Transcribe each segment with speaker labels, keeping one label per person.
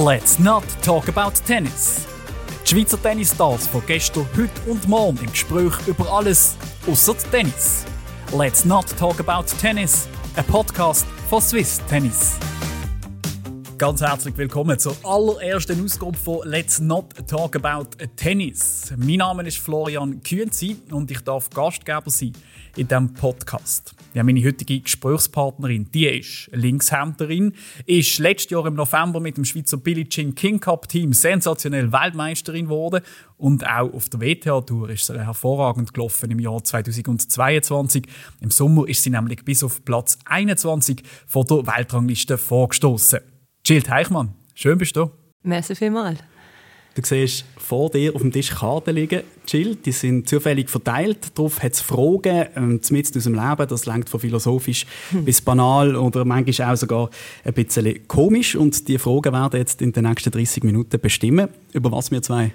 Speaker 1: Let's not talk about tennis. Die Schweizer Tennisstars von gestern, heute und morgen im Gespräch über alles außer Tennis. Let's not talk about tennis. Ein Podcast von Swiss Tennis. Ganz herzlich willkommen zur allerersten Ausgabe von Let's Not Talk About Tennis. Mein Name ist Florian Kühnzi und ich darf Gastgeber sein in diesem Podcast. Ja, meine heutige Gesprächspartnerin, die ist Linkshänderin, ist letztes Jahr im November mit dem Schweizer Billie Jean King Cup Team sensationell Weltmeisterin geworden und auch auf der WTA-Tour ist sie hervorragend gelaufen im Jahr 2022. Im Sommer ist sie nämlich bis auf Platz 21 von der Weltrangliste vorgestoßen. Jill Teichmann, schön bist du.
Speaker 2: Merci vielmals.
Speaker 1: Du siehst vor dir auf dem Tisch Karten liegen, Jill. Die sind zufällig verteilt. Darauf hat es Fragen, ähm, mitten aus dem Leben. Das lenkt von philosophisch hm. bis banal oder manchmal auch sogar ein bisschen komisch. Und die Fragen werden jetzt in den nächsten 30 Minuten bestimmen, über was wir zwei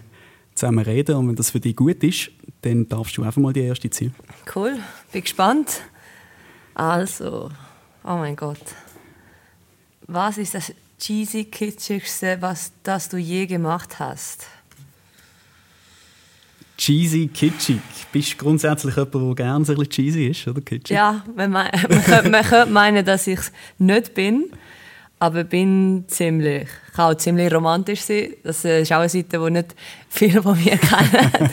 Speaker 1: zusammen reden. Und wenn das für dich gut ist, dann darfst du einfach mal die erste ziehen.
Speaker 2: Cool, bin gespannt. Also, oh mein Gott. Was ist das cheesy kitschigste, was das du je gemacht hast?
Speaker 1: Cheesy, kitschig. Bist du grundsätzlich jemand, der gerne so ein bisschen cheesy ist, oder kitschig?
Speaker 2: Ja, man, man, könnte, man könnte meinen, dass ich es nicht bin, aber bin ziemlich. Ich kann auch ziemlich romantisch sein. Das ist auch eine Seite, die nicht viele von mir kennen.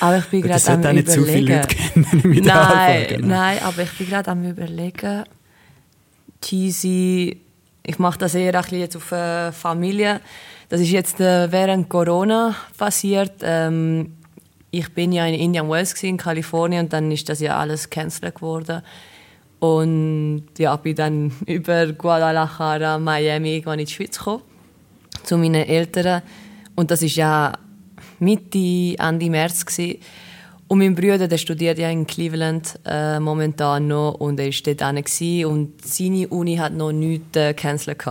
Speaker 2: Aber ich bin gerade am überlegen. Zu viele Leute kennen, nein, genau. nein, aber ich bin gerade am überlegen. Cheesy ich mache das eher ein jetzt auf äh, Familie. Das ist jetzt äh, während Corona passiert. Ähm, ich bin ja in Indian Wells in Kalifornien und dann ist das ja alles cancelled geworden. Und ja, bin dann über Guadalajara, Miami irgendwann in die Schweiz gekommen, zu meinen Eltern. Und das ist ja Mitte, Ende März gewesen. Und mein Bruder, der studiert ja in Cleveland äh, momentan noch und er ist dort gewesen, und seine Uni hat noch nichts äh, cancelled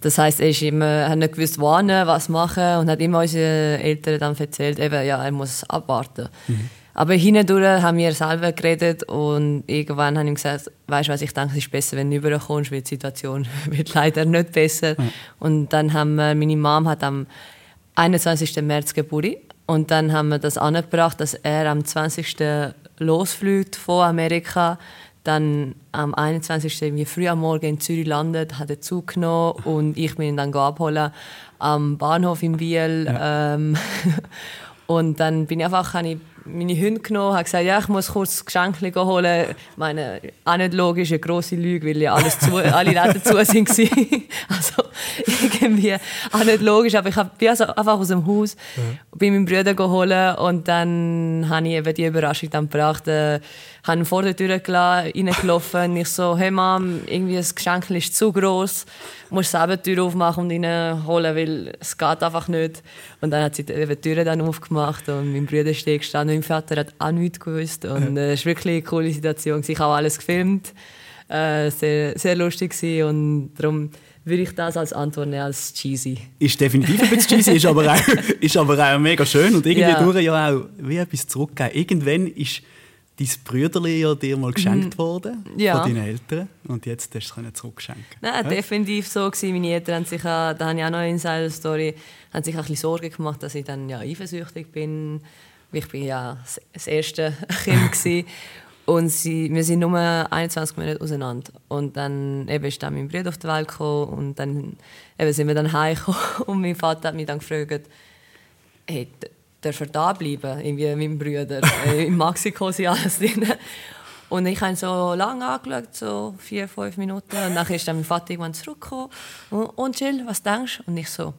Speaker 2: Das heißt, er ist immer, hat nicht gewusst, wann, was machen und hat immer unseren Eltern dann erzählt, eben, ja, er muss abwarten. Mhm. Aber hindurch haben wir selber geredet und irgendwann habe ich gesagt, weißt du was, ich denke, es ist besser, wenn du rüberkommst, weil die Situation wird leider nicht besser. Mhm. Und dann haben wir, meine Mom hat am 21. März Geburtstag und dann haben wir das angebracht, dass er am 20. losfliegt von Amerika, dann am 21. wie früh am Morgen in Zürich landet, hat er Zug genommen und ich bin ihn dann abholen am Bahnhof in Biel. Ja. Ähm, und dann bin ich einfach, habe ich meine Hunde genommen, habe gesagt, ja, ich muss kurz Geschenke holen. Ich meine, auch nicht logisch, eine grosse Lüge, weil ja alles zu, alle Läden zu sind. also irgendwie auch nicht logisch, aber ich bin also einfach aus dem Haus, mhm. bin meinen Bruder geholt und dann habe ich eben die Überraschung dann gebracht. Äh, habe vor der Tür reingelaufen und ich so, hey Mom, irgendwie das Geschenk ist zu groß, musst selber die Tür aufmachen und reinholen, weil es geht einfach nicht. Und dann hat sie die Tür dann aufgemacht und mein Bruder steht gestanden und mein Vater hat auch nichts gewusst und äh, es war wirklich eine coole Situation. Ich habe alles gefilmt, äh, sehr, sehr lustig und darum würde ich das als Antwort nehmen als cheesy.
Speaker 1: Ist definitiv ein bisschen cheesy, ist aber auch, ist aber auch mega schön und irgendwie ja. durch ja auch wie etwas zurückgeben. Irgendwann ist dein Brüderli ja dir mal geschenkt mhm. worden ja. von deinen Eltern und jetzt hast du es zurückschenken.
Speaker 2: Nein, ja? definitiv so gewesen. Meine Eltern haben sich, da habe ich auch noch eine Insider-Story, haben sich ein bisschen Sorgen gemacht, dass ich dann ja eifersüchtig bin. Ich bin ja das erste Kind gewesen. und sie, wir sind nur 21 Monate auseinander und dann eben ist dann mein Bruder auf die Welt gekommen und dann eben sind wir dann heimgekommen und mein Vater hat mich dann gefragt, hey, darf er da bleiben, irgendwie mein Bruder. Äh, in Mexiko sind alles drin. Und ich habe ihn so lange angeschaut, so vier, fünf Minuten. Und dann ist dann mein Vater irgendwann zurückgekommen. Und, und Jill, was denkst du? Und ich so,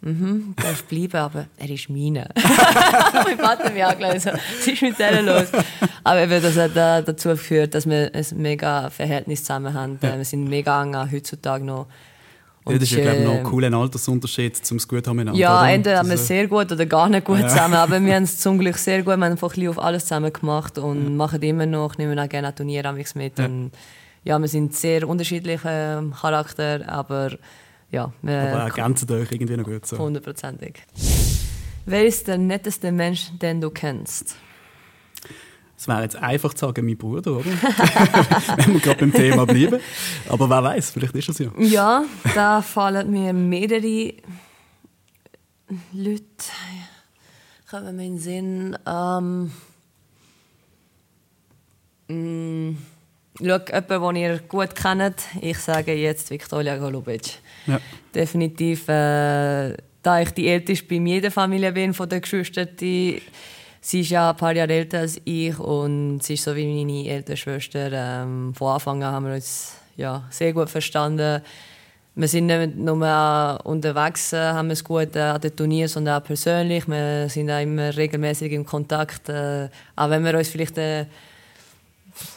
Speaker 2: mhm, darf bleiben, aber er ist meine. mein Vater hat mich angeschaut, so, was ist mit denen los? Aber eben, das hat dazu geführt, dass wir ein mega Verhältnis zusammen haben. Ja. Wir sind mega eng heutzutage noch.
Speaker 1: Und ja, das ist ja, glaube ich, noch ein cooler Altersunterschied, um es gut zu haben
Speaker 2: Ja, entweder haben wir es sehr gut oder gar nicht gut ja. zusammen. Aber wir haben es zum Glück sehr gut. Wir haben einfach ein auf alles zusammen gemacht und ja. machen immer noch, nehmen auch gerne Turniere mit. Ja. Und ja, wir sind sehr unterschiedliche ähm, Charakter, aber ja. Wir
Speaker 1: aber ergänzen euch irgendwie noch gut so.
Speaker 2: Hundertprozentig. Wer ist der netteste Mensch, den du kennst?
Speaker 1: Es wäre jetzt einfach zu sagen, mein Bruder, oder? Wenn wir gerade beim Thema bleiben. Aber wer weiß, vielleicht ist es ja.
Speaker 2: Ja, da fallen mir mehrere Leute kommen mir in den Sinn. Ähm, mh, schau, jemanden, den ihr gut kennt, ich sage jetzt Viktoria Golubic.
Speaker 1: Ja.
Speaker 2: Definitiv, äh, da ich die Älteste bei jeder Familie bin, von den Geschwistern, die, sie ist ja ein paar Jahre älter als ich und sie ist so wie meine ältere Schwester. Ähm, von Anfang an haben wir uns ja, sehr gut verstanden. Wir sind nicht nur unterwegs, äh, haben es gut äh, an den Turnieren, sondern auch persönlich. Wir sind auch immer regelmäßig im Kontakt, äh, auch wenn wir uns vielleicht äh,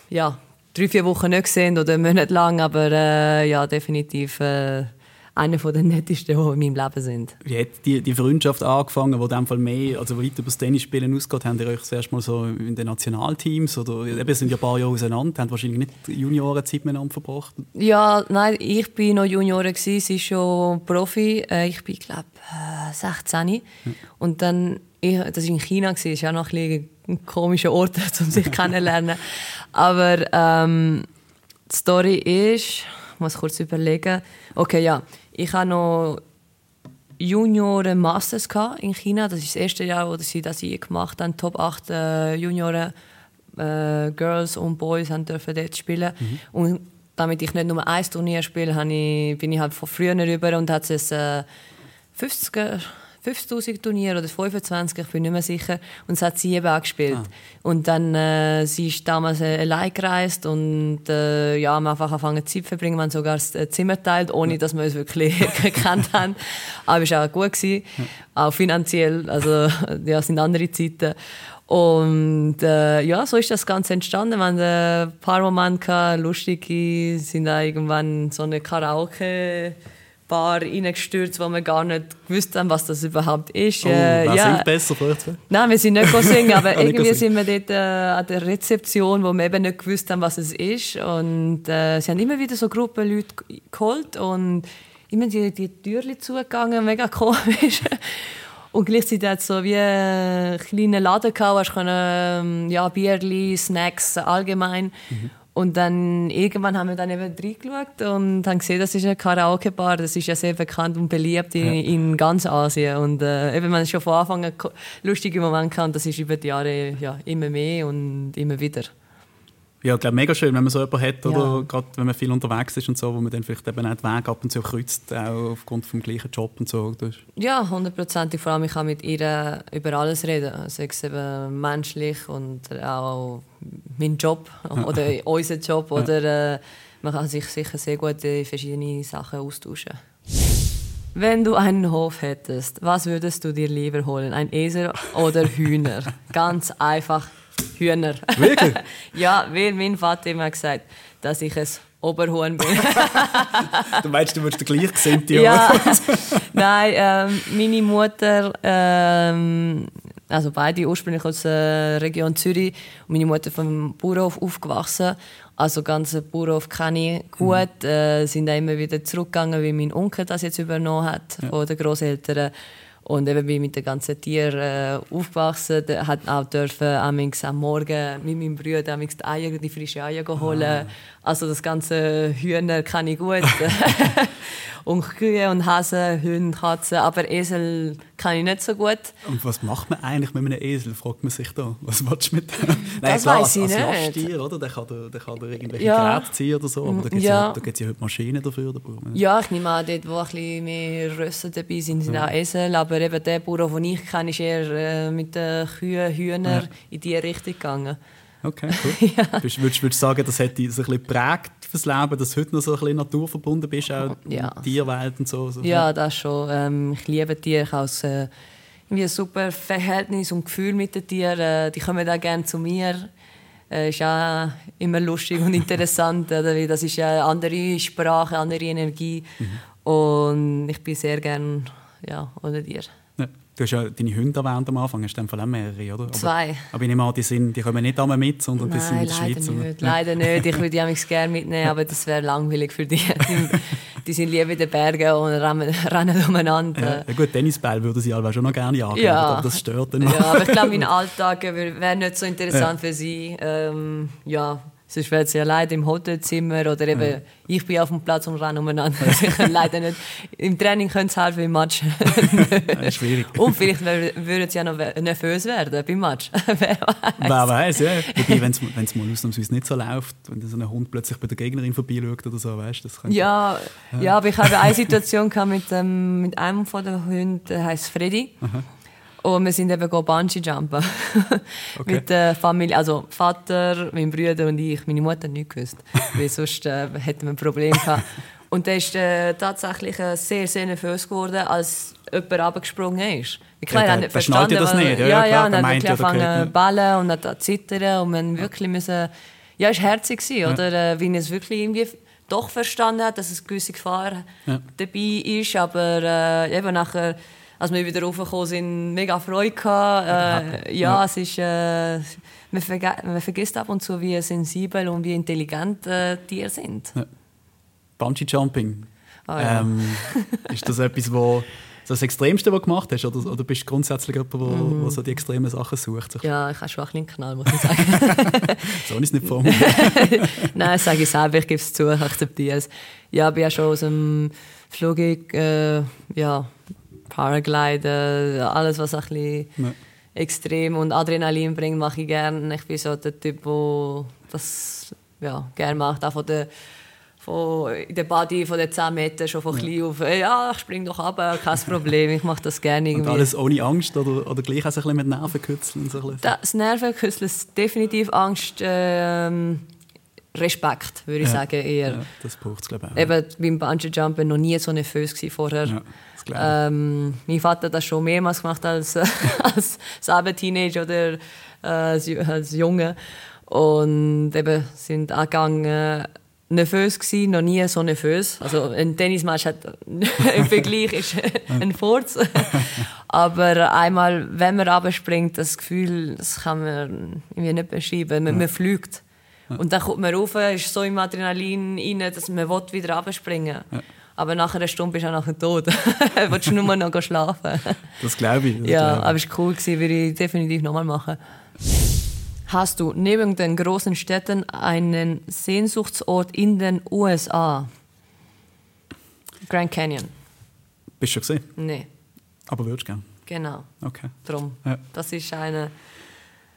Speaker 2: ja, drei, vier Wochen nicht sehen oder Monate lang, aber äh, ja, definitiv äh, einer der nettesten, die in meinem Leben sind.
Speaker 1: Wie hat die, die Freundschaft angefangen, die in dem Fall mehr, also weit über das Tennisspielen ausgeht? Habt ihr euch zuerst mal so in den Nationalteams oder eben sind ja ein paar Jahre auseinander, habt wahrscheinlich nicht Juniorenzeit miteinander verbracht?
Speaker 2: Ja, nein, ich bin noch Juniorin sie ist schon Profi. Äh, ich bin glaube äh, 16 ja. und dann ich, das war in China, das ist auch noch ein, ein komischer Ort, um sich kennenzulernen. Aber ähm, die Story ist, ich muss kurz überlegen, okay, ja, ich habe noch Junioren Masters in China. Das ist das erste Jahr, wo sie das gemacht haben. Top 8 äh, Junioren äh, Girls und Boys haben dürfen dort spielen. Mhm. Und damit ich nicht nur ein Turnier spiele, ich, bin ich halt von früher rüber und hat es äh, 50 50.000 Turniere oder 25, ich bin nicht mehr sicher. Und es hat sie eben auch gespielt. Ah. Und dann, äh, sie ist damals äh, allein gereist und äh, ja, haben einfach angefangen Zeit zu verbringen. Wir haben sogar das äh, Zimmer teilt, ohne dass wir uns wirklich gekannt haben. Aber es war auch gut. Gewesen. Auch finanziell, also ja, es sind andere Zeiten. Und äh, ja, so ist das Ganze entstanden. Wir hatten ein paar Momente lustige, sind da irgendwann so eine Karaoke- Bar reingestürzt, wo wir gar nicht gewusst haben, was das überhaupt ist.
Speaker 1: Oh, äh, ja. singt besser vielleicht?
Speaker 2: Nein, wir sind nicht singen, aber irgendwie sind wir dort äh, an der Rezeption, wo wir eben nicht gewusst haben, was es ist. Und äh, sie haben immer wieder so Gruppen Leute geholt und immer die, die Türen zugegangen, mega komisch. Und gleichzeitig hat es so wie einen kleinen Laden gehabt, wo du ähm, ja, Bierli, Snacks allgemein. Mhm. Und dann irgendwann haben wir dann eben reingeschaut und haben gesehen, das ist eine Karaoke-Bar. Das ist ja sehr bekannt und beliebt in, ja. in ganz Asien. Und äh, eben, man schon von Anfang an lustige Momente kann, das ist über die Jahre ja, immer mehr und immer wieder.
Speaker 1: Ja, glaube, mega schön, wenn man so jemanden hat, oder ja. gerade wenn man viel unterwegs ist und so, wo man dann vielleicht eben auch den Weg ab und zu kreuzt, auch aufgrund vom gleichen Job und so.
Speaker 2: Ja, hundertprozentig. Vor allem, ich kann mit ihr über alles reden, sei es eben menschlich und auch mein Job oder unser Job oder äh, man kann sich sicher sehr gut in verschiedene Sachen austauschen. Wenn du einen Hof hättest, was würdest du dir lieber holen? Ein Esel oder Hühner? Ganz einfach Hühner.
Speaker 1: Wirklich?
Speaker 2: ja, weil mein Vater immer gesagt dass ich ein Oberhuhn bin.
Speaker 1: du meinst, du würdest der gleich gesehen,
Speaker 2: ja. Nein, ähm, meine Mutter, ähm, also beide ursprünglich aus der Region Zürich und meine Mutter vom Bauernhof aufgewachsen. Also ganze Bauernhof kenne ich gut. Mhm. Äh, sind auch immer wieder zurückgegangen, wie mein Onkel das jetzt übernommen hat ja. von den Großeltern. Und eben bin mit den ganzen Tieren äh, aufgewachsen. Hat auch dürfen am Morgen mit meinem Bruder die Eier, die frischen Eier holen. Ah. Also das ganze Hühner kann ich gut. und Kühe und Hasen, Hunde, Katzen, aber Esel kann ich nicht so gut.
Speaker 1: Und was macht man eigentlich mit einem Esel, fragt man sich da. Was willst du mit dem?
Speaker 2: Nein, das klar, weiß ich als,
Speaker 1: als Lasttier, oder? Der kann, der kann irgendwelche ja. Geräte ziehen oder so, aber da gibt es ja. ja, ja heute Maschinen dafür.
Speaker 2: Ja, ich nehme an, dort wo ein bisschen mehr Rösser dabei sind, sind ja. auch Esel, aber eben der Bauer, den ich kenne, ist eher äh, mit den Kühen, Hühnern in diese Richtung gegangen.
Speaker 1: Okay, cool. ja. Würdest, würdest, würdest du sagen, das hat dich so ein bisschen geprägt fürs Leben, dass du heute noch so ein bisschen naturverbunden bist, auch ja. Tierwelt und so? so
Speaker 2: ja, das schon. Ähm, ich liebe Tiere. Ich habe äh, ein super Verhältnis und Gefühl mit den Tieren. Äh, die kommen auch gerne zu mir. Äh, ist auch immer lustig und interessant. Oder? Das ist eine andere Sprache, eine andere Energie. Mhm. Und ich bin sehr gerne ja, unter dir.
Speaker 1: Du hast ja deine Hunde erwähnt am Anfang, hast du dann mehrere, oder?
Speaker 2: Zwei.
Speaker 1: Aber, aber ich nehme an, die, sind, die kommen nicht einmal mit, sondern Nein, die sind in der Schweiz.
Speaker 2: Nicht. Leider nicht. Ich würde die gerne mitnehmen, aber das wäre langweilig für die. Die, sind lieber in den Bergen und rennen, rennen umeinander.
Speaker 1: Ja, gut, Tennisball würden sie alle schon noch gerne jagen,
Speaker 2: ja.
Speaker 1: aber das stört dann
Speaker 2: Ja, aber ich glaube, mein Alltag wäre nicht so interessant ja. für sie. Ähm, ja, Sonst wäre sie allein im Hotelzimmer oder eben ja. ich bin auf dem Platz und renne umeinander. Also ich leider nicht. Im Training können sie helfen, im Match.
Speaker 1: schwierig.
Speaker 2: Und vielleicht würden sie ja noch nervös werden beim Match.
Speaker 1: Wer weiß. Wer weiß, ja. Wobei, wenn es mal ausnahmsweise nicht so läuft, wenn so ein Hund plötzlich bei der Gegnerin vorbeischaut oder so, weißt das
Speaker 2: ja, ja, ja. aber ich habe eine Situation mit, ähm, mit einem von den Hunden, der heißt Freddy. Aha. Und wir sind eben Bungee-Jumpen. Okay. Mit der Familie, also Vater, mein Bruder und ich. Meine Mutter hat nichts gewusst, weil sonst äh, hätten wir ein Problem gehabt. Und der ist äh, tatsächlich äh, sehr, sehr nervös geworden, als jemand runtergesprungen ist.
Speaker 1: Klar, ja, der, der verstanden, das nicht. Ja,
Speaker 2: ja, ja, und dann hat angefangen zu ballen und hat zittern und man wirklich müssen, ja, es war herzig, oder? Ja. Äh, wie es wirklich irgendwie doch verstanden hat, dass es gewisse Gefahr ja. dabei ist, aber äh, eben nachher als wir wieder raufgekommen sind, mega Freude gehabt. Äh, ja, ja, es ist, äh, man, verge man, vergisst ab und zu, wie sensibel und wie intelligent äh, Tiere sind. Ja.
Speaker 1: Bungee Jumping. Ah, ja. ähm, ist das etwas, wo das Extremste, was du gemacht hast? Oder, oder bist du grundsätzlich jemand, der mm. so die extremen Sachen sucht?
Speaker 2: Ja, ich habe schon einen Knall, muss ich sagen.
Speaker 1: so ist es nicht formuliert.
Speaker 2: Nein, das sage ich selber, ich gebe es zu, ich akzeptiere es. Ja, ich bin ja schon aus dem Flug, äh, ja, Paragliden, alles was ein bisschen ja. extrem und Adrenalin bringt, mache ich gerne. Ich bin so der Typ, der das ja, gerne macht, auch von der von der Body von den 10 Metern schon von ja. klein auf, ja, ich spring doch ab, kein Problem, ich mache das gerne irgendwie.
Speaker 1: Und alles ohne Angst oder, oder gleich auch ein bisschen mit Nervenkitzeln? So
Speaker 2: das Nervenkitzeln ist definitiv Angst, ähm, Respekt, würde ich ja. sagen, eher. Ja,
Speaker 1: das braucht es, glaube ich auch.
Speaker 2: Eben beim Bungee-Jumpen noch nie so nervös vorher. Ähm, mein Vater hat das schon mehrmals gemacht als, als selber Teenager oder äh, als, als Junge. Und eben sind angegangen, nervös gewesen, noch nie so nervös. Also ein Tennismatch hat im Vergleich ist ein Furz. Aber einmal, wenn man runterspringt, das Gefühl, das kann man irgendwie nicht beschreiben. Man, man fliegt. Und dann kommt man rauf, ist so im Adrenalin rein, dass man wieder runterspringen will. Aber nach einer Stunde bist du auch nachher tot. Willst du nur noch schlafen?
Speaker 1: Das glaube ich. Das
Speaker 2: ja, glaube aber es war cool, gewesen, würde ich definitiv nochmal machen. Hast du neben den großen Städten einen Sehnsuchtsort in den USA? Grand Canyon.
Speaker 1: Bist du schon gesehen?
Speaker 2: Nein.
Speaker 1: Aber würdest du gerne?
Speaker 2: Genau.
Speaker 1: Okay.
Speaker 2: Drum. Ja. Das ist eine
Speaker 1: ich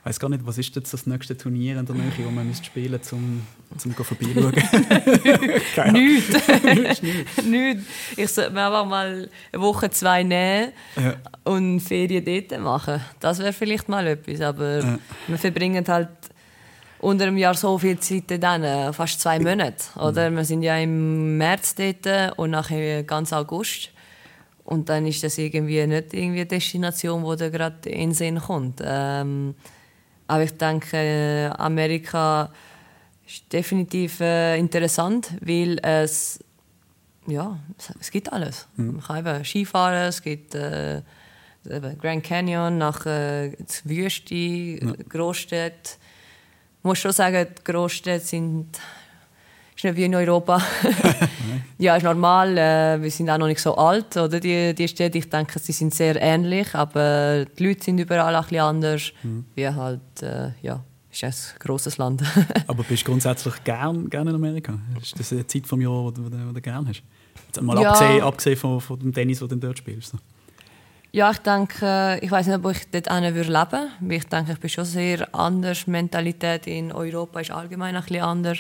Speaker 1: weiß gar nicht, was ist jetzt das nächste Turnier in der Nähe, wo man spielen müsste, um, um vorbeischauen?
Speaker 2: Nichts. Nichts. Ich sollte mir einfach mal eine Woche, zwei nehmen ja. und Ferien dort machen. Das wäre vielleicht mal etwas, aber ja. wir verbringen halt unter einem Jahr so viel Zeit dann, fast zwei Monate. Oder? Wir sind ja im März dort und nachher ganz August. Und dann ist das irgendwie nicht irgendwie eine Destination, wo da gerade in den Sinn kommt. Ähm, aber ich denke, Amerika ist definitiv äh, interessant, weil es, ja, es gibt alles. Mhm. Man kann eben Skifahren, es gibt äh, Grand Canyon, nach äh, Wüste, ja. Großstädte. Ich muss schon sagen, die Großstädte sind ist nicht wie in Europa. ja, ist normal. Äh, wir sind auch noch nicht so alt, oder? Die, die Städte, ich denke, sie sind sehr ähnlich, aber die Leute sind überall ein bisschen anders. Mhm. Wie halt, äh, ja, ist ein grosses Land.
Speaker 1: aber bist du grundsätzlich gern, gern in Amerika? Ist das eine Zeit vom Jahr, die du, die du gerne hast? Jetzt mal ja. abgesehen, abgesehen von, von dem Tennis, das du dort spielst.
Speaker 2: Ja, ich denke, ich weiß nicht, ob ich dort leben würde. Ich denke, ich bin schon sehr anders. Die Mentalität in Europa ist allgemein ein bisschen anders.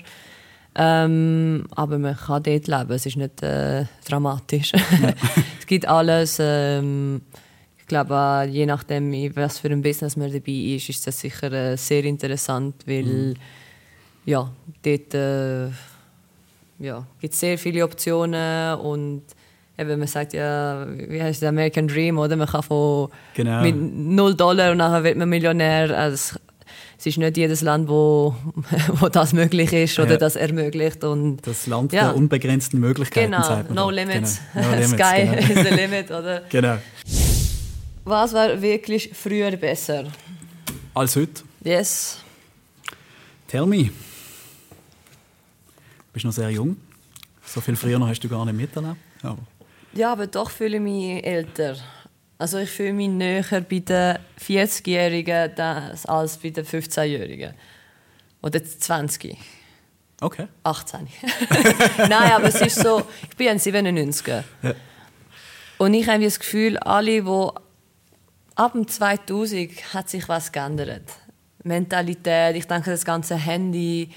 Speaker 2: Ähm, aber man kann dort leben, es ist nicht äh, dramatisch. Ja. es gibt alles. Ähm, ich glaube, je nachdem, was für ein Business man dabei ist, ist das sicher äh, sehr interessant, weil mhm. ja, dort äh, ja, gibt es sehr viele Optionen und eben, man sagt ja, wie heißt der American Dream, oder? Man kann von genau. mit 0 Dollar und nachher wird man Millionär. Also, es ist nicht jedes Land, wo, wo das möglich ist oder ja. das ermöglicht. Und,
Speaker 1: das Land ja. der unbegrenzten Möglichkeiten.
Speaker 2: Genau, no limits. Genau. No limits. Sky genau. is the limit, oder?
Speaker 1: Genau.
Speaker 2: Was war wirklich früher besser?
Speaker 1: Als heute?
Speaker 2: Yes.
Speaker 1: Tell me. Du bist noch sehr jung. So viel früher hast du gar nicht miterlebt.
Speaker 2: Aber. Ja, aber doch fühle ich mich älter. Also ich fühle mich näher bei den 40-Jährigen als bei den 15-Jährigen. Oder 20.
Speaker 1: Okay.
Speaker 2: 18. Nein, aber es ist so, ich bin ein 97er.
Speaker 1: Ja.
Speaker 2: Und ich habe das Gefühl, alle, die ab dem 2000 hat sich was geändert. Mentalität, ich denke, das ganze Handy,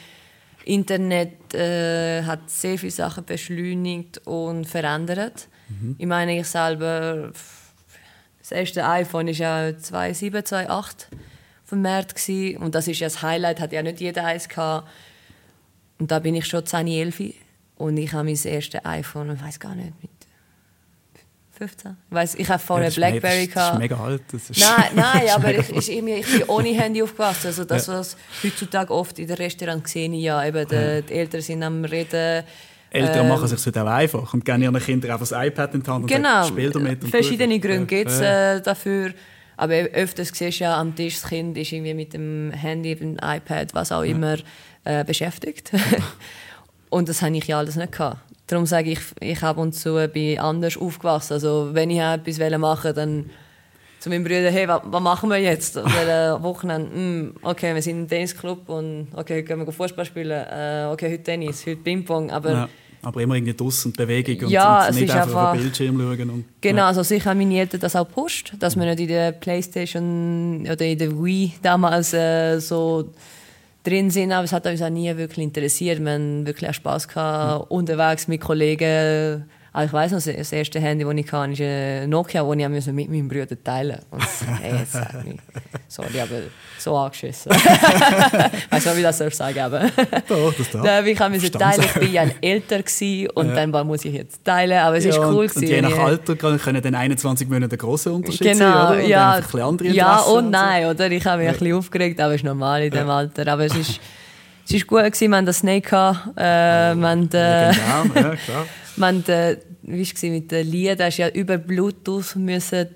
Speaker 2: Internet äh, hat sehr viele Sachen beschleunigt und verändert. Mhm. Ich meine, ich selber, das erste iPhone war ja 2007, 2008 vom März und das ist ja das Highlight, hat ja nicht jeder eins gehabt. Und da bin ich schon 10, 11 und ich habe mein erstes iPhone, ich weiß gar nicht, mit 15. Ich, weiss, ich habe vorher ja, Blackberry
Speaker 1: gehabt. Das ist mega alt. Das ist
Speaker 2: nein, nein aber ich, ich, ich, bin ohne Handy aufgewachsen. Also das, ja. was heutzutage oft in den Restaurants sehe, ja, eben die, die Eltern sind am Reden.
Speaker 1: Eltern ähm, machen es sich auch einfach und geben ihren Kindern einfach das iPad in die Hand und
Speaker 2: genau,
Speaker 1: sagen, spiel damit.
Speaker 2: Und verschiedene Gründe gibt es äh, dafür. Aber öfters siehst du ja am Tisch, das Kind ist irgendwie mit dem Handy, dem iPad, was auch immer, äh, beschäftigt. und das habe ich ja alles nicht gehabt. Darum sage ich, ich ab und zu bin anders aufgewachsen. Also wenn ich etwas machen dann zu meinem Bruder, hey, was, was machen wir jetzt? An äh, Wochenende, mm, okay, wir sind im Tennisclub und okay, heute gehen wir Fußball spielen, äh, okay, heute Tennis, heute Ping-Pong, aber... Ja,
Speaker 1: aber immer irgendwie draussen Bewegung und,
Speaker 2: ja,
Speaker 1: und nicht
Speaker 2: einfach,
Speaker 1: einfach auf den Bildschirm schauen. Und,
Speaker 2: genau, ja. also sicher haben meine Eltern das auch gepusht, dass wir nicht in der Playstation oder in der Wii damals äh, so drin sind, aber es hat uns auch nie wirklich interessiert. Wir haben wirklich auch Spass gehabt, mhm. unterwegs mit Kollegen. Also ich weiß noch, das erste Handy, das ich hatte, ist ein Nokia, das ich mit meinem Bruder teilen musste. Hey, jetzt sag mich. Sorry, aber so angeschissen. ich weiß nicht, wie das soll sagen aber
Speaker 1: Doch, das darf.
Speaker 2: Ich musste teilen, ich war ja älter und ja. dann muss ich jetzt teilen, aber es ja, ist cool. Und,
Speaker 1: und je nach Alter können dann 21 Monate einen grossen Unterschied
Speaker 2: genau,
Speaker 1: sein, oder? Und
Speaker 2: ja,
Speaker 1: ein andere
Speaker 2: ja und nein, oder? Ich habe mich ja. ein bisschen aufgeregt, aber es ist normal in diesem Alter. Aber es ist, es ist gut gewesen, wir hatten das Snake äh, wir haben, äh, ja, klar. haben, äh, wie war mit den Liedern, da ja über Bluetooth müssen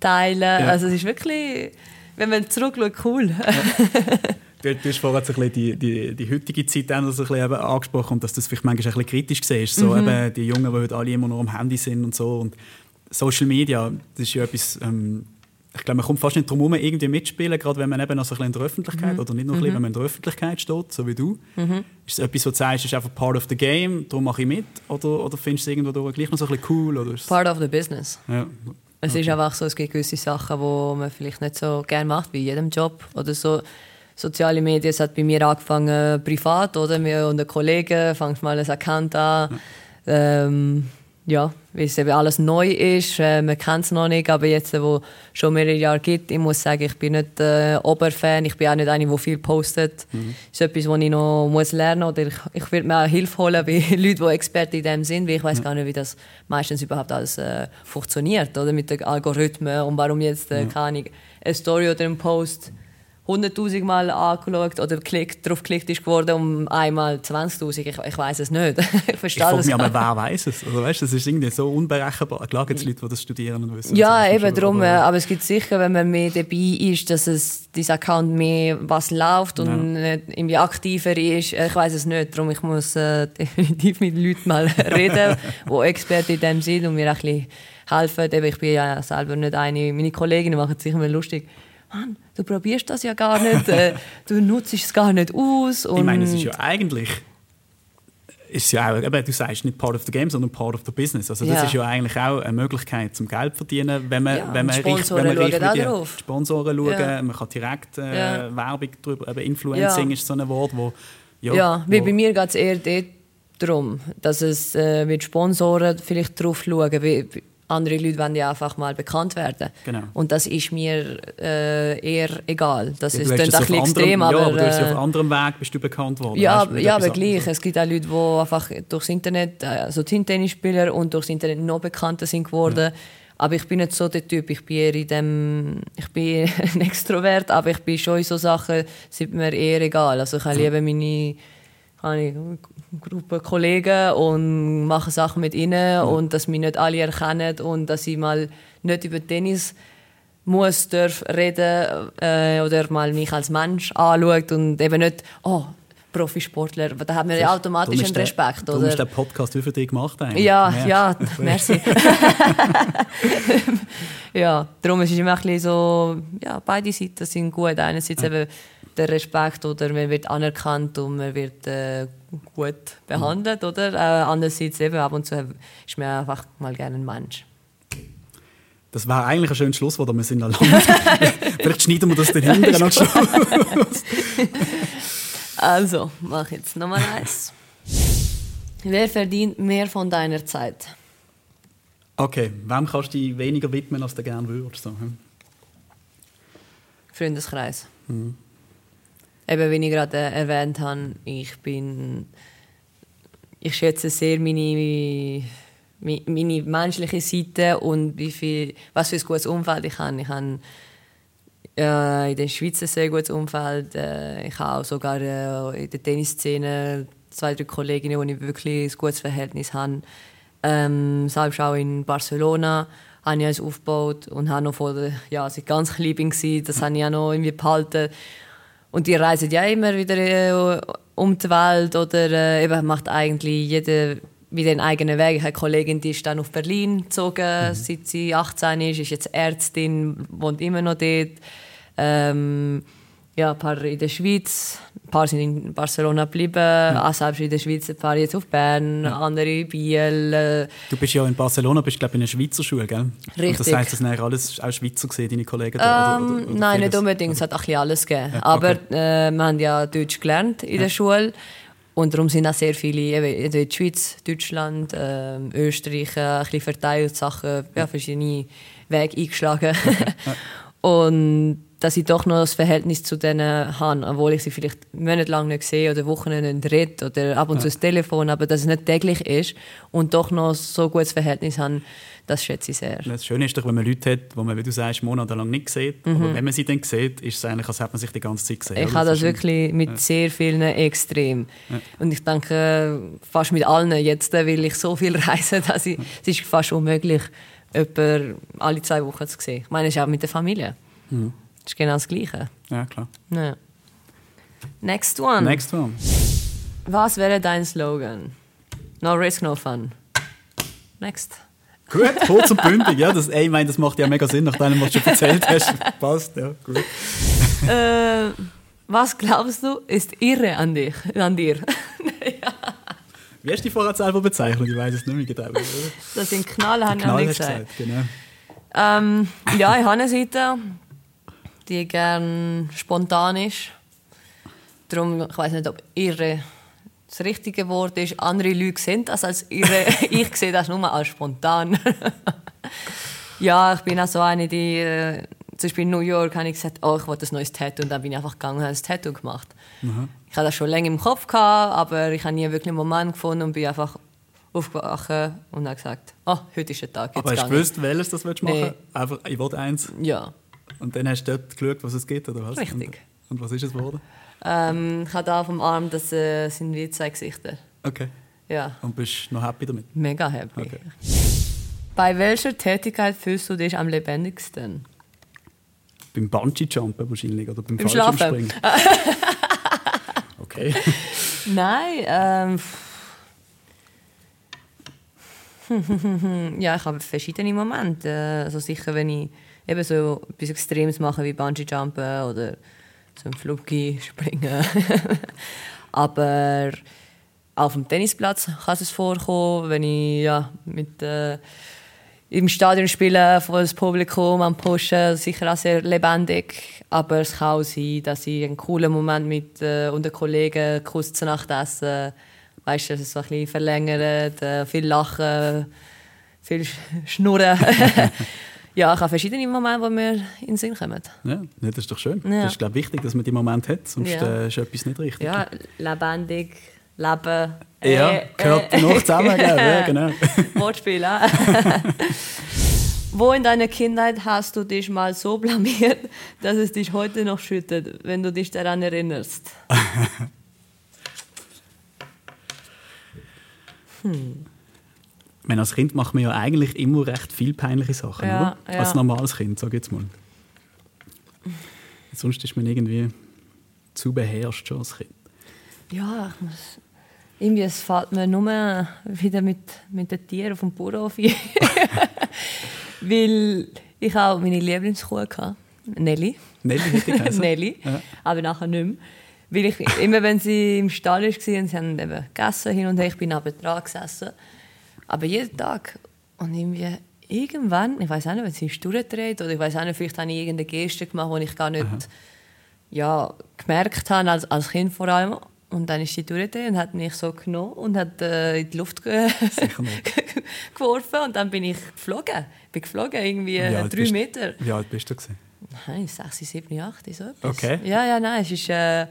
Speaker 2: teilen. Ja. Also es ist wirklich wenn man zurückschaut, cool.
Speaker 1: Du, du hast vorhin so die, die, die heutige Zeit so ein bisschen angesprochen und dass das vielleicht manchmal ein bisschen kritisch siehst. So mhm. eben die Jungen, die heute alle immer nur am Handy sind und so. Und Social Media, das ist ja etwas, ähm, ich glaube, man kommt fast nicht drum herum, irgendwie mitspielen, gerade wenn man eben noch so ein bisschen in der Öffentlichkeit, mhm. oder nicht nur ein bisschen, mhm. wenn man in der Öffentlichkeit steht, so wie du. Mhm. Ist es etwas, wo du sagst, ist einfach part of the game, darum mache ich mit? Oder, oder findest du es irgendwo gleich noch so ein bisschen cool? Oder
Speaker 2: part of the business. Ja. Es okay. ist einfach so, es gibt gewisse Sachen, die man vielleicht nicht so gerne macht, wie in jedem Job. Oder so soziale Medien, es hat bei mir angefangen privat, oder? Wir und ein Kollege fangen mal ein Account an. Ja. Ähm, ja, weil es eben alles neu ist. Äh, man kennt es noch nicht, aber jetzt, wo es schon mehrere Jahre gibt, ich muss sagen, ich bin nicht äh, Oberfan. Ich bin auch nicht eine, die viel postet. Mhm. Das ist etwas, was ich noch muss lernen muss. Oder ich, ich würde mir auch Hilfe holen bei Leuten, die Experten in dem sind, weil ich weiß ja. gar nicht, wie das meistens überhaupt alles äh, funktioniert, oder? Mit den Algorithmen und warum jetzt, äh, keine eine Story oder ein Post 100.000 Mal angeschaut oder klickt, darauf geklickt ist geworden um einmal 20.000. Ich, ich weiß es nicht.
Speaker 1: ich verstehe ich das mich aber wer weiß es? Also, weißt, das ist irgendwie so unberechenbar. Klar gibt es Leute, die das studieren und wissen.
Speaker 2: Ja, eben darum. Aber, aber, es gibt sicher, wenn man mehr dabei ist, dass es dieser Account mehr was läuft und ja. irgendwie aktiver ist. Ich weiß es nicht. Darum ich muss äh, definitiv mit Leuten mal reden, die Experten in dem sind und mir ein bisschen helfen. ich bin ja selber nicht eine. Meine Kolleginnen machen sich immer lustig Mann, du probierst das ja gar nicht, äh, du nutzt es gar nicht aus.
Speaker 1: ich meine, es ist ja eigentlich, ist ja auch, eben, du sagst nicht part of the game, sondern part of the business. Also das ja. ist ja eigentlich auch eine Möglichkeit zum Geld zu verdienen, wenn man,
Speaker 2: ja,
Speaker 1: wenn man,
Speaker 2: richt, wenn man richtig
Speaker 1: die Sponsoren schauen, ja. man kann direkt äh, Werbung darüber, eben Influencing ist so ein Wort, wo
Speaker 2: ja, ja wie bei mir geht es eher darum, dass es äh, mit Sponsoren vielleicht drauf schauen, wie, andere Leute wollen ja einfach mal bekannt werden.
Speaker 1: Genau.
Speaker 2: Und das ist mir äh, eher egal. Das
Speaker 1: ja,
Speaker 2: ist dann ein bisschen extrem.
Speaker 1: Aber,
Speaker 2: ja,
Speaker 1: aber du auf äh, anderem Weg bist du bekannt worden.
Speaker 2: Ja, ja aber gleich. Es gibt auch Leute, die einfach durchs Internet, also Tennisspieler und durchs Internet noch bekannter sind geworden. Ja. Aber ich bin nicht so der Typ. Ich bin eher in dem, ich bin ein Extrovert, aber ich bin schon in so Sachen, sind mir eher egal. Also ich habe lieber meine eine Gruppe Kollegen und mache Sachen mit ihnen und dass mich nicht alle erkennen und dass ich mal nicht über Tennis muss darf reden äh, oder mal mich als Mensch anschaut und eben nicht oh Profisportler, da haben wir ja automatisch einen Respekt. Oder?
Speaker 1: ist der Podcast für dich gemacht eigentlich.
Speaker 2: Ja, ja, ja merci. ja, darum ist es immer ein bisschen so, ja, beide Seiten sind gut. Einerseits ja. eben der Respekt oder man wird anerkannt und man wird äh, gut behandelt, oder? Äh, andererseits eben ab und zu ist man einfach mal gerne ein Mensch.
Speaker 1: Das wäre eigentlich ein schönes Schlusswort, aber wir sind allein. Vielleicht schneiden wir das dann hinterher noch Schluss.
Speaker 2: Also, mach jetzt nochmal eins. Wer verdient mehr von deiner Zeit?
Speaker 1: Okay, wem kannst du dich weniger widmen, als du gerne würdest? So, hm?
Speaker 2: Freundeskreis. Mhm. Eben, wie ich gerade erwähnt habe, ich bin. Ich schätze sehr meine, meine menschliche Seite und wie viel, was für ein gutes Umfeld ich habe. Ich habe äh, in der Schweiz ein sehr gutes Umfeld. Äh, ich habe auch sogar äh, in der Tennisszene zwei, drei Kolleginnen, wo ich wirklich ein gutes Verhältnis habe. Ähm, selbst auch in Barcelona habe ich alles aufgebaut und habe noch vor ja, ich ganz klein war, das habe ich auch noch irgendwie behalten. Und die reisen ja immer wieder äh, um die Welt oder äh, eben macht eigentlich jeder wieder einen eigenen Weg. Ich habe eine Kollegin, die ist dann auf Berlin gezogen, mhm. seit sie 18 ist, ist jetzt Ärztin, wohnt immer noch dort. Ähm, ja, ein paar in der Schweiz, ein paar sind in Barcelona geblieben, ja. auch selbst in der Schweiz, ein paar jetzt auf Bern, ja. andere in Biel. Äh.
Speaker 1: Du bist ja in Barcelona, bist glaube in einer Schweizer Schule, gell?
Speaker 2: Richtig.
Speaker 1: Und das heisst, das sind alles auch Schweizer gesehen, deine Kollegen?
Speaker 2: Da, ähm, oder, oder, oder nein, nicht unbedingt, es hat ein bisschen alles gegeben. Ja, Aber äh, wir haben ja Deutsch gelernt in der Schule und darum sind auch sehr viele in der Schweiz, Deutschland, äh, Österreich, äh, ein bisschen verteilt Sachen, ja, verschiedene Wege eingeschlagen. und dass ich doch noch das Verhältnis zu denen habe, obwohl ich sie vielleicht monatelang nicht sehe oder Wochen nicht rede oder ab und zu ja. das Telefon, aber dass es nicht täglich ist und doch noch so ein gutes Verhältnis haben, das schätze ich sehr.
Speaker 1: Das Schöne ist doch, wenn man Leute hat, die man, wie du sagst, monatelang nicht sieht, mhm. aber wenn man sie dann sieht, ist es eigentlich, als hätte man sich die ganze Zeit gesehen.
Speaker 2: Ich habe das, das wirklich mit ja. sehr vielen extrem. Ja. Und ich denke, fast mit allen jetzt, weil ich so viel reise, dass ich, es ist fast unmöglich, jemanden alle zwei Wochen zu sehen. Ich meine, es ist auch mit der Familie. Mhm. Das ist genau das Gleiche.
Speaker 1: Ja, klar.
Speaker 2: Ja. Next one.
Speaker 1: Next one.
Speaker 2: Was wäre dein Slogan? No risk, no fun. Next.
Speaker 1: Gut, kurz und bündig. Ja, das, ey, ich meine, das macht ja mega Sinn, nachdem was du schon erzählt hast. Passt, ja, gut.
Speaker 2: Äh, was glaubst du, ist irre an, dich, an dir?
Speaker 1: ja. Wie hast du die vorher selber bezeichnet? Ich weiß es nicht mehr genau.
Speaker 2: Das sind Knall, haben wir gesagt. gesagt
Speaker 1: genau.
Speaker 2: Ähm, ja, ich habe eine Seite, die gerne spontan ist. Darum, ich weiß nicht, ob irre das richtige Wort ist. Andere Leute sehen das als irre. ich sehe das nur als spontan. ja, ich bin auch so eine, die äh, zum Beispiel in New York habe ich gesagt, oh, ich wollte ein neues Tattoo und dann bin ich einfach gegangen und habe ein Tattoo gemacht. Mhm. Ich hatte das schon länger im Kopf gehabt, aber ich habe nie wirklich einen Moment gefunden und bin einfach aufgewacht und habe gesagt, oh, heute ist der Tag.
Speaker 1: Jetzt aber hast du gewusst, welches das willst machen? Nee. Einfach, ich wollte eins.
Speaker 2: Ja.
Speaker 1: Und dann hast du dort geschaut, was es gibt, oder was?
Speaker 2: Richtig.
Speaker 1: Und, und was ist es geworden?
Speaker 2: Ähm, ich habe da vom Arm, das äh, sind wie zwei Gesichter.
Speaker 1: Okay.
Speaker 2: Ja.
Speaker 1: Und bist du noch happy damit?
Speaker 2: Mega happy. Okay. Bei welcher Tätigkeit fühlst du dich am lebendigsten?
Speaker 1: Beim Bungee-Jumpen wahrscheinlich oder beim,
Speaker 2: beim Fallschirmspringen?
Speaker 1: okay.
Speaker 2: Nein, ähm... ja, ich habe verschiedene Momente. Also sicher, wenn ich eben so etwas Extremes machen wie Bungee-Jumpen oder ein Fluggi springen. Aber auf dem Tennisplatz kann es vorkommen, wenn ich ja, mit, äh, im Stadion spiele, vor das Publikum am Pushen, sicher auch sehr lebendig. Aber es kann auch sein, dass ich einen coolen Moment mit äh, unter Kollegen kurz zur Nacht esse, weißt du, dass es so ein bisschen verlängert, äh, viel Lachen, viel Schnurren. Ja, ich habe verschiedene Momente, die mir in den Sinn kommen.
Speaker 1: Ja, das ist doch schön. Ja. Das ist glaube wichtig, dass man die Momente hat, sonst ja. äh, ist etwas nicht richtig.
Speaker 2: Ja, lebendig, Leben.
Speaker 1: Äh, ja, gehört äh, noch zusammen, ja, genau.
Speaker 2: Wortspiel, ja. Wo in deiner Kindheit hast du dich mal so blamiert, dass es dich heute noch schüttet, wenn du dich daran erinnerst?
Speaker 1: hm meine, als Kind macht man ja eigentlich immer recht viel peinliche Sachen,
Speaker 2: ja,
Speaker 1: oder? Ja. Als normales Kind, sag jetzt mal. Sonst ist man irgendwie zu beherrscht schon als Kind.
Speaker 2: Ja, ich irgendwie es fällt mir nur wieder mit, mit den Tieren auf dem Bauernhof ein. Weil ich auch meine Lieblingskuh hatte. Nelly.
Speaker 1: Nelly hätte ich.
Speaker 2: Nelly,
Speaker 1: Ja.
Speaker 2: aber nachher nicht mehr. Weil ich, immer wenn sie im Stall war, und sie haben eben gegessen hin und her, ich bin neben dran gesessen. Aber jeden Tag. Und irgendwie, irgendwann, ich weiß auch nicht, wenn sie ist durchgedreht oder ich weiß auch nicht, vielleicht habe ich irgendeine Geste gemacht, die ich gar nicht ja, gemerkt habe, als, als Kind vor allem. Und dann ist sie durchgedreht und hat mich so genommen und hat äh, in die Luft ge geworfen. Und dann bin ich geflogen. Ich bin geflogen, irgendwie drei
Speaker 1: bist-
Speaker 2: Meter.
Speaker 1: Wie alt bist du? Gewesen?
Speaker 2: Nein, 6, 7, 8, so etwas.
Speaker 1: Okay.
Speaker 2: Ja, ja, nein, es ist... Äh,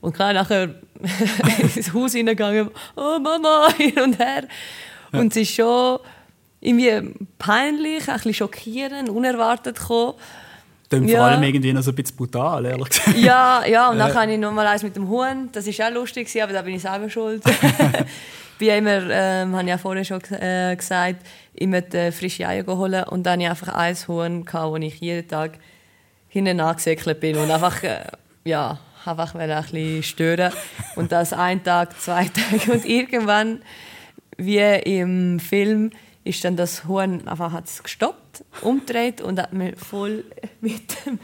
Speaker 2: und klar, nachher ins Haus hineingegangen, oh Mama, hin und her. Und es ist schon irgendwie peinlich, ein bisschen schockierend, unerwartet gekommen.
Speaker 1: Dann
Speaker 2: Ja.
Speaker 1: vor allem irgendwie noch so ein bisschen brutal, ehrlich gesagt.
Speaker 2: Ja, ja, und
Speaker 1: Äh.
Speaker 2: dann habe ich noch mal eins mit dem Huhn. Das war auch lustig, aber da bin ich selber schuld. bin ja immer, ähm, habe ich ja vorher schon äh, gesagt, immer die frische Eier holen und dann hatte ich einfach ein Huhn, gehabt, wo ich jeden Tag hinten angesäckelt bin und einfach, äh, ja, einfach ein bisschen stören. Und das ein Tag, zwei Tage und irgendwann, wie im Film, ist dann das Huhn einfach hat's gestoppt, umgedreht und hat mir voll mit dem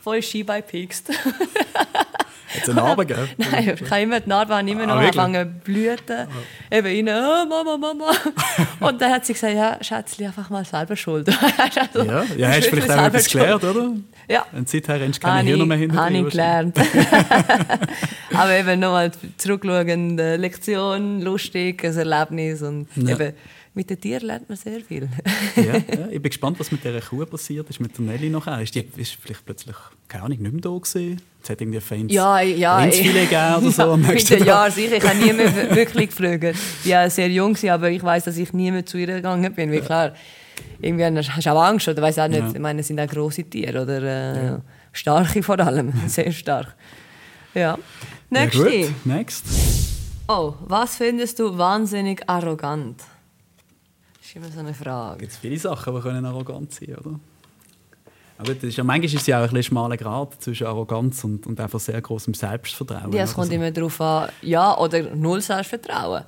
Speaker 2: voll Skibein gepikst.
Speaker 1: Hat es eine Narbe gegeben?
Speaker 2: Nein, ich habe immer die Narbe habe immer
Speaker 1: Ah,
Speaker 2: noch angefangen zu blüten. Eben rein, oh, Mama, Mama. Und dann hat sie gesagt, ja, Schätzchen, einfach mal selber schuld. Also,
Speaker 1: Ja, ja hast du vielleicht auch etwas
Speaker 2: schuld.
Speaker 1: gelernt, oder?
Speaker 2: Ja.
Speaker 1: Und seither rennst du keine Hirn mehr hinter
Speaker 2: habe ich gelernt. Aber eben nochmal zurückschauen, äh, Lektion, lustig, ein Erlebnis und
Speaker 1: Ja.
Speaker 2: eben mit den Tieren lernt man sehr viel.
Speaker 1: ja, ja. Ich bin gespannt, was mit dieser Kuh passiert ist, mit der Nelly nachher. Ist die ist vielleicht plötzlich, keine Ahnung, nicht mehr da gewesen? Es hat irgendwie ein
Speaker 2: Ja, ja.
Speaker 1: Rindsfilet gegeben oder so am
Speaker 2: mit den. Jahren sicher. Ich habe nie mehr wirklich geflogen. Ich war sehr jung, aber ich weiß, dass ich nie mehr zu ihr gegangen bin. Weil klar, irgendwie hast du auch Angst oder weiß auch nicht.
Speaker 1: Ja.
Speaker 2: Ich meine, es sind auch grosse Tiere oder äh, starke vor allem, sehr stark. Ja.
Speaker 1: Ja,
Speaker 2: Nächste.
Speaker 1: gut. Next.
Speaker 2: oh, was findest du wahnsinnig arrogant? Ist immer so eine Frage.
Speaker 1: gibt es viele Sachen, die können arrogant sein oder? Aber das ist ja, manchmal ist es ja auch ein bisschen schmaler Grad zwischen Arroganz und, und einfach sehr großem Selbstvertrauen.
Speaker 2: Ja, es kommt
Speaker 1: so.
Speaker 2: immer darauf an, ja oder null Selbstvertrauen.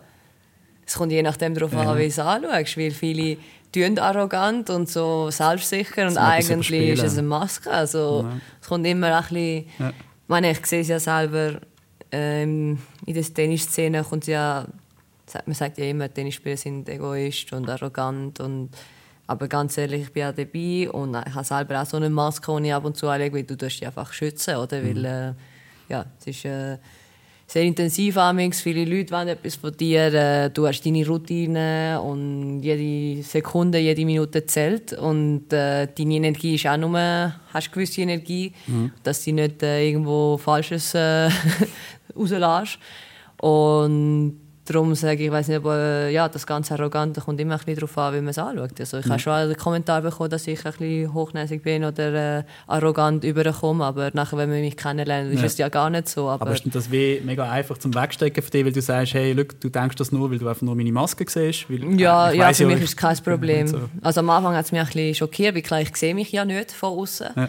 Speaker 2: Es kommt je nachdem darauf
Speaker 1: Ja.
Speaker 2: an, wie du es anschaust, weil viele tun arrogant und so selbstsicher und eigentlich ist es eine Maske. Also
Speaker 1: Ja.
Speaker 2: es kommt immer ein bisschen...
Speaker 1: Ja.
Speaker 2: Ich meine, ich sehe es ja selber ähm, in der Tennisszene kommt ja... Man sagt ja immer, Tennisspieler sind egoist und arrogant und aber ganz ehrlich, ich bin auch dabei und ich habe selber auch so eine Maske, die ich ab und zu anlege, weil du dich einfach schützen, oder? Weil, äh, ja, es ist äh, sehr intensiv amigs. Viele Leute wollen etwas von dir. Äh, du hast deine Routine und jede Sekunde, jede Minute zählt. Und äh, deine Energie ist auch nur, hast gewisse Energie, dass du nicht äh, irgendwo Falsches äh, rauslässt. Und darum sage ich, ich weiß nicht, ob äh, ja, das ganze Arrogante kommt immer ein bisschen darauf an, wie man es anschaut. Also ich habe schon einen Kommentar bekommen, dass ich ein bisschen hochnäsig bin oder äh, arrogant überkomme, aber nachher, wenn man mich kennenlernt, ist
Speaker 1: Ja.
Speaker 2: es ja gar nicht so. Aber,
Speaker 1: Aber ist das wie mega einfach zum Wegstecken für dich, weil du sagst, hey, look, du denkst das nur, weil du einfach nur meine Maske siehst? Weil,
Speaker 2: ja,
Speaker 1: äh,
Speaker 2: ja,
Speaker 1: weiss
Speaker 2: für mich
Speaker 1: ich-
Speaker 2: ist es kein Problem.
Speaker 1: So.
Speaker 2: Also am Anfang hat es mich ein bisschen schockiert, weil klar, ich sehe mich ja nicht von außen.
Speaker 1: Ja.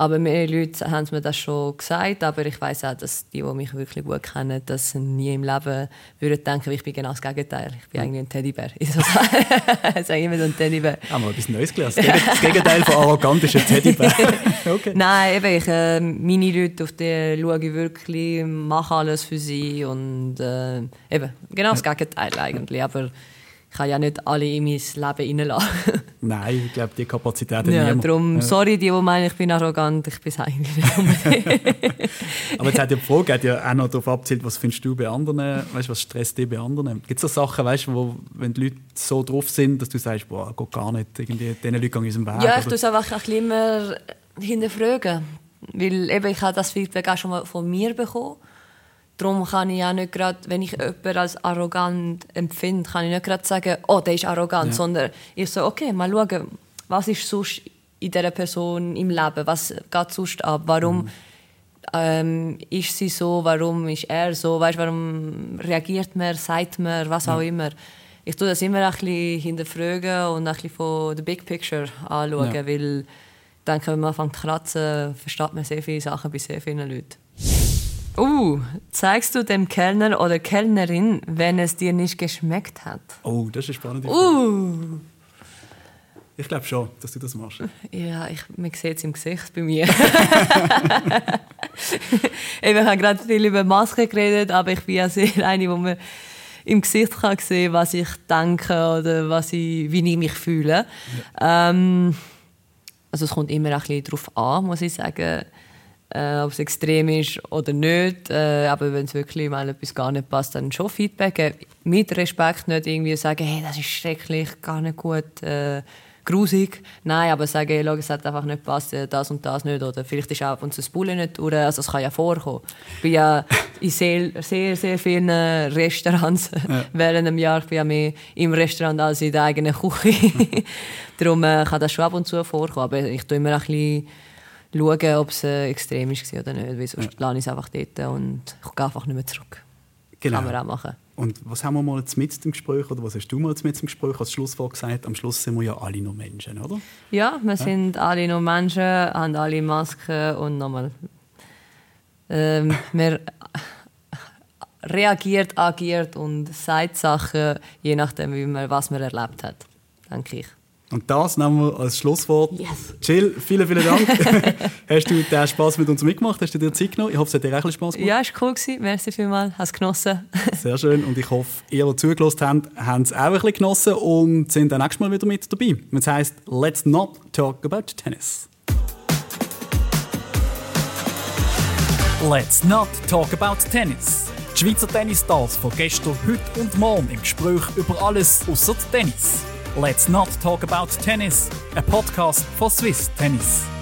Speaker 2: Aber mehr Leute haben mir das schon gesagt, aber ich weiß auch, dass die, die mich wirklich gut kennen, das nie im Leben würden denken, ich bin genau das Gegenteil. Ich bin eigentlich ein Teddybär. Ich so sage immer so ein Teddybär.
Speaker 1: Ah, mal etwas Neues gelernt. Das Gegen- Das Gegenteil von arrogant ist ein Teddybär. okay.
Speaker 2: Nein, eben, ich, äh, meine Leute, auf die schaue ich wirklich, mache alles für sie und äh, eben, genau das Gegenteil eigentlich, aber ich kann ja nicht alle in mein Leben reinlassen.
Speaker 1: Nein, ich glaube, die Kapazität hat
Speaker 2: ja,
Speaker 1: niemand.
Speaker 2: darum, sorry, die, die meinen, ich bin arrogant, ich bin es eigentlich nicht.
Speaker 1: Aber jetzt hat ja die Frage hat ja auch noch darauf abzielt, was findest du bei anderen, weißt, was stresst dich bei anderen? Gibt es so Sachen, weißt, wo, wenn die Leute so drauf sind, dass du sagst, boah, geht gar nicht, irgendwie, diesen Leuten gehe ich aus dem Weg?
Speaker 2: Ja, ich tue es einfach ein bisschen immer hinterfragen. Weil eben, ich habe das Feedback auch schon mal von mir bekommen. Darum kann ich auch nicht gerade, wenn ich jemanden als arrogant empfinde, kann ich nicht gerade sagen, oh, der ist arrogant,
Speaker 1: Ja.
Speaker 2: sondern ich so, okay, mal schauen, was ist sonst in dieser Person im Leben, was geht sonst ab, warum ähm, ist sie so, warum ist er so, weißt, warum reagiert man, sagt man, was auch immer. Ich tue das immer ein bisschen hinterfragen und ein bisschen von der Big Picture anschauen,
Speaker 1: Ja.
Speaker 2: weil ich denke, wenn man anfängt zu kratzen, versteht man sehr viele Sachen bei sehr vielen Leuten. Uh, zeigst du dem Kellner oder Kellnerin, wenn es dir nicht geschmeckt hat?
Speaker 1: Oh, das ist Frage.
Speaker 2: Uh,
Speaker 1: Ich glaube schon, dass du das machst.
Speaker 2: Ja, ich, man sieht es im Gesicht bei mir. Eben, ich habe gerade viel über Masken geredet, aber ich bin ja sehr eine, wo man im Gesicht kann sehen was ich denke oder was ich, wie ich mich fühle. Ja. Ähm, also es kommt immer ein bisschen darauf an, muss ich sagen, äh, ob es extrem ist oder nicht. Äh, aber wenn es wirklich mal etwas gar nicht passt, dann schon Feedback geben. Mit Respekt nicht irgendwie sagen, hey, das ist schrecklich, gar nicht gut. Äh, grusig. Nein, aber sagen, hey, es hat einfach nicht gepasst, äh, das und das nicht. Oder vielleicht ist auch ab und zu das Bullen nicht durch. Also es kann ja vorkommen. Ich bin ja in sehr, sehr, sehr vielen Restaurants ja. während dem Jahr. Ich bin ja mehr im Restaurant als in der eigenen Küche. Darum äh, kann das schon ab und zu vorkommen. Aber ich tue immer ein bisschen schauen, ob es äh, extrem war oder nicht. Weil sonst ja. lade ich es einfach dort und ich gehe einfach nicht mehr zurück. Genau. Kann man auch machen.
Speaker 1: Und was haben wir mal jetzt mit im Gespräch oder was hast du mal jetzt mit im Gespräch als Schlusswort gesagt? Am Schluss sind wir ja alle noch Menschen, oder?
Speaker 2: Ja, wir ja? sind alle noch Menschen, haben alle Masken und nochmal. Ähm, man reagiert, agiert und sagt Sachen, je nachdem, wie man, was man erlebt hat, denke ich.
Speaker 1: Und das nehmen wir als Schlusswort.
Speaker 2: Yes.
Speaker 1: Jill, vielen, vielen Dank. hast du den Spaß mit uns mitgemacht? Hast du dir Zeit genommen? Ich hoffe, es hat dir auch Spaß gemacht.
Speaker 2: Ja, es war cool. Gewesen. Merci vielmals. Hast es genossen.
Speaker 1: Sehr schön. Und ich hoffe, ihr, die zugelassen habt, haben es auch ein bisschen genossen und sind dann nächstes Mal wieder mit dabei. Es heisst, let's not talk about tennis.
Speaker 3: Let's not talk about tennis. Die Schweizer Tennisstars von gestern, heute und morgen im Gespräch über alles außer Tennis. Let's Not Talk About Tennis, a podcast for Swiss Tennis.